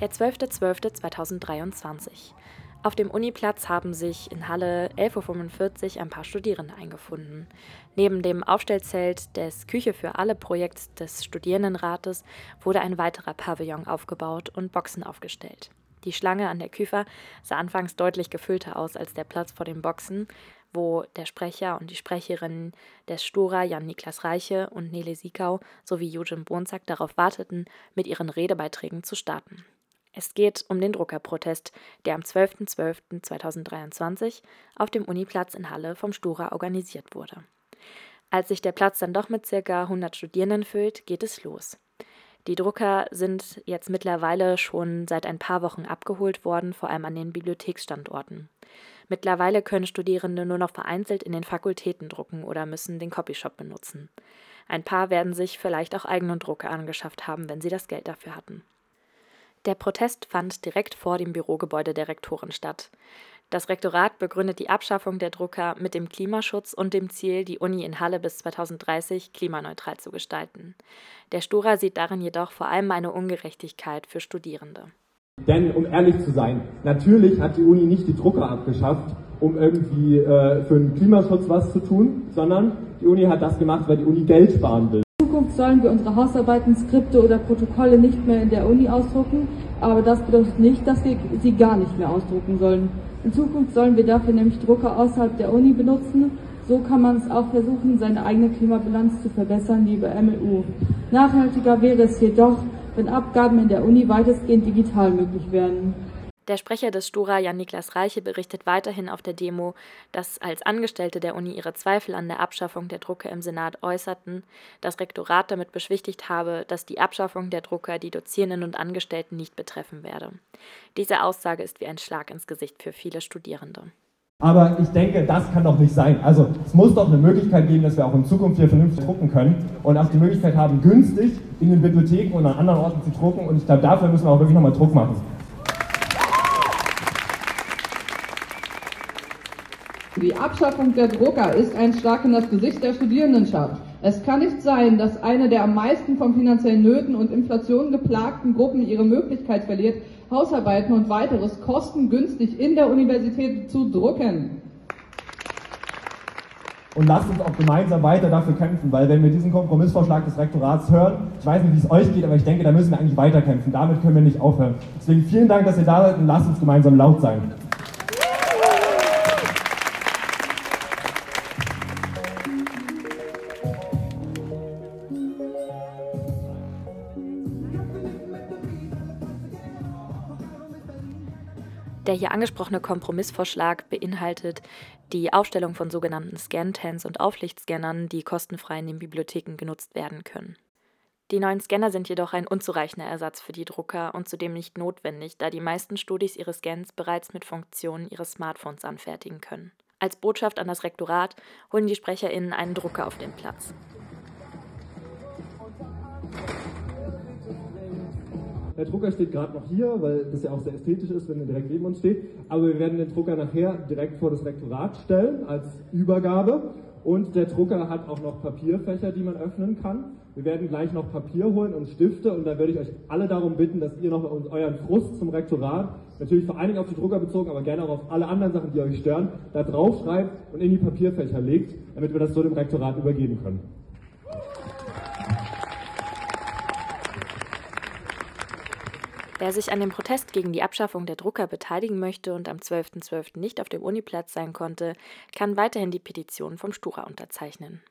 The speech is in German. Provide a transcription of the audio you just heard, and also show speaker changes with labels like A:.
A: Der 12.12.2023. Auf dem Uniplatz haben sich in Halle 11.45 Uhr ein paar Studierende eingefunden. Neben dem Aufstellzelt des Küche für alle Projekts des Studierendenrates wurde ein weiterer Pavillon aufgebaut und Boxen aufgestellt. Die Schlange an der Küfer sah anfangs deutlich gefüllter aus als der Platz vor den Boxen, wo der Sprecher und die Sprecherin des Stura Jan-Niklas Reiche und Nele Siekau sowie Eugen Bonzack darauf warteten, mit ihren Redebeiträgen zu starten. Es geht um den Druckerprotest, der am 12.12.2023 auf dem Uniplatz in Halle vom Stura organisiert wurde. Als sich der Platz dann doch mit ca. 100 Studierenden füllt, geht es los. Die Drucker sind jetzt mittlerweile schon seit ein paar Wochen abgeholt worden, vor allem an den Bibliotheksstandorten. Mittlerweile können Studierende nur noch vereinzelt in den Fakultäten drucken oder müssen den Copyshop benutzen. Ein paar werden sich vielleicht auch eigene Drucker angeschafft haben, wenn sie das Geld dafür hatten. Der Protest fand direkt vor dem Bürogebäude der Rektoren statt. Das Rektorat begründet die Abschaffung der Drucker mit dem Klimaschutz und dem Ziel, die Uni in Halle bis 2030 klimaneutral zu gestalten. Der Stura sieht darin jedoch vor allem eine Ungerechtigkeit für Studierende.
B: Denn um ehrlich zu sein, natürlich hat die Uni nicht die Drucker abgeschafft, um irgendwie äh, für den Klimaschutz was zu tun, sondern die Uni hat das gemacht, weil die Uni Geld sparen will.
C: In Zukunft sollen wir unsere Hausarbeiten, Skripte oder Protokolle nicht mehr in der Uni ausdrucken, aber das bedeutet nicht, dass wir sie gar nicht mehr ausdrucken sollen. In Zukunft sollen wir dafür nämlich Drucker außerhalb der Uni benutzen. So kann man es auch versuchen, seine eigene Klimabilanz zu verbessern, liebe MLU. Nachhaltiger wäre es jedoch, wenn Abgaben in der Uni weitestgehend digital möglich wären.
A: Der Sprecher des Stura, Jan-Niklas Reiche, berichtet weiterhin auf der Demo, dass als Angestellte der Uni ihre Zweifel an der Abschaffung der Drucker im Senat äußerten, das Rektorat damit beschwichtigt habe, dass die Abschaffung der Drucker die Dozierenden und Angestellten nicht betreffen werde. Diese Aussage ist wie ein Schlag ins Gesicht für viele Studierende.
B: Aber ich denke, das kann doch nicht sein. Also es muss doch eine Möglichkeit geben, dass wir auch in Zukunft hier vernünftig drucken können und auch die Möglichkeit haben, günstig in den Bibliotheken und an anderen Orten zu drucken. Und ich glaube, dafür müssen wir auch wirklich nochmal Druck machen.
D: Die Abschaffung der Drucker ist ein Schlag in das Gesicht der Studierendenschaft. Es kann nicht sein, dass eine der am meisten von finanziellen Nöten und Inflation geplagten Gruppen ihre Möglichkeit verliert, Hausarbeiten und weiteres kostengünstig in der Universität zu drucken.
B: Und lasst uns auch gemeinsam weiter dafür kämpfen, weil wenn wir diesen Kompromissvorschlag des Rektorats hören, ich weiß nicht, wie es euch geht, aber ich denke, da müssen wir eigentlich weiterkämpfen. Damit können wir nicht aufhören. Deswegen vielen Dank, dass ihr da seid und lasst uns gemeinsam laut sein.
A: Der hier angesprochene Kompromissvorschlag beinhaltet die Aufstellung von sogenannten Scan-Tens und Auflichtscannern, die kostenfrei in den Bibliotheken genutzt werden können. Die neuen Scanner sind jedoch ein unzureichender Ersatz für die Drucker und zudem nicht notwendig, da die meisten Studis ihre Scans bereits mit Funktionen ihres Smartphones anfertigen können. Als Botschaft an das Rektorat holen die SprecherInnen einen Drucker auf den Platz.
B: Der Drucker steht gerade noch hier, weil das ja auch sehr ästhetisch ist, wenn er direkt neben uns steht. Aber wir werden den Drucker nachher direkt vor das Rektorat stellen als Übergabe. Und der Drucker hat auch noch Papierfächer, die man öffnen kann. Wir werden gleich noch Papier holen und Stifte und da würde ich euch alle darum bitten, dass ihr noch euren Frust zum Rektorat, natürlich vor allen Dingen auf die Drucker bezogen, aber gerne auch auf alle anderen Sachen, die euch stören, da drauf schreibt und in die Papierfächer legt, damit wir das so dem Rektorat übergeben können.
A: Wer sich an dem Protest gegen die Abschaffung der Drucker beteiligen möchte und am 12.12. .12. nicht auf dem Uniplatz sein konnte, kann weiterhin die Petition vom Stura unterzeichnen.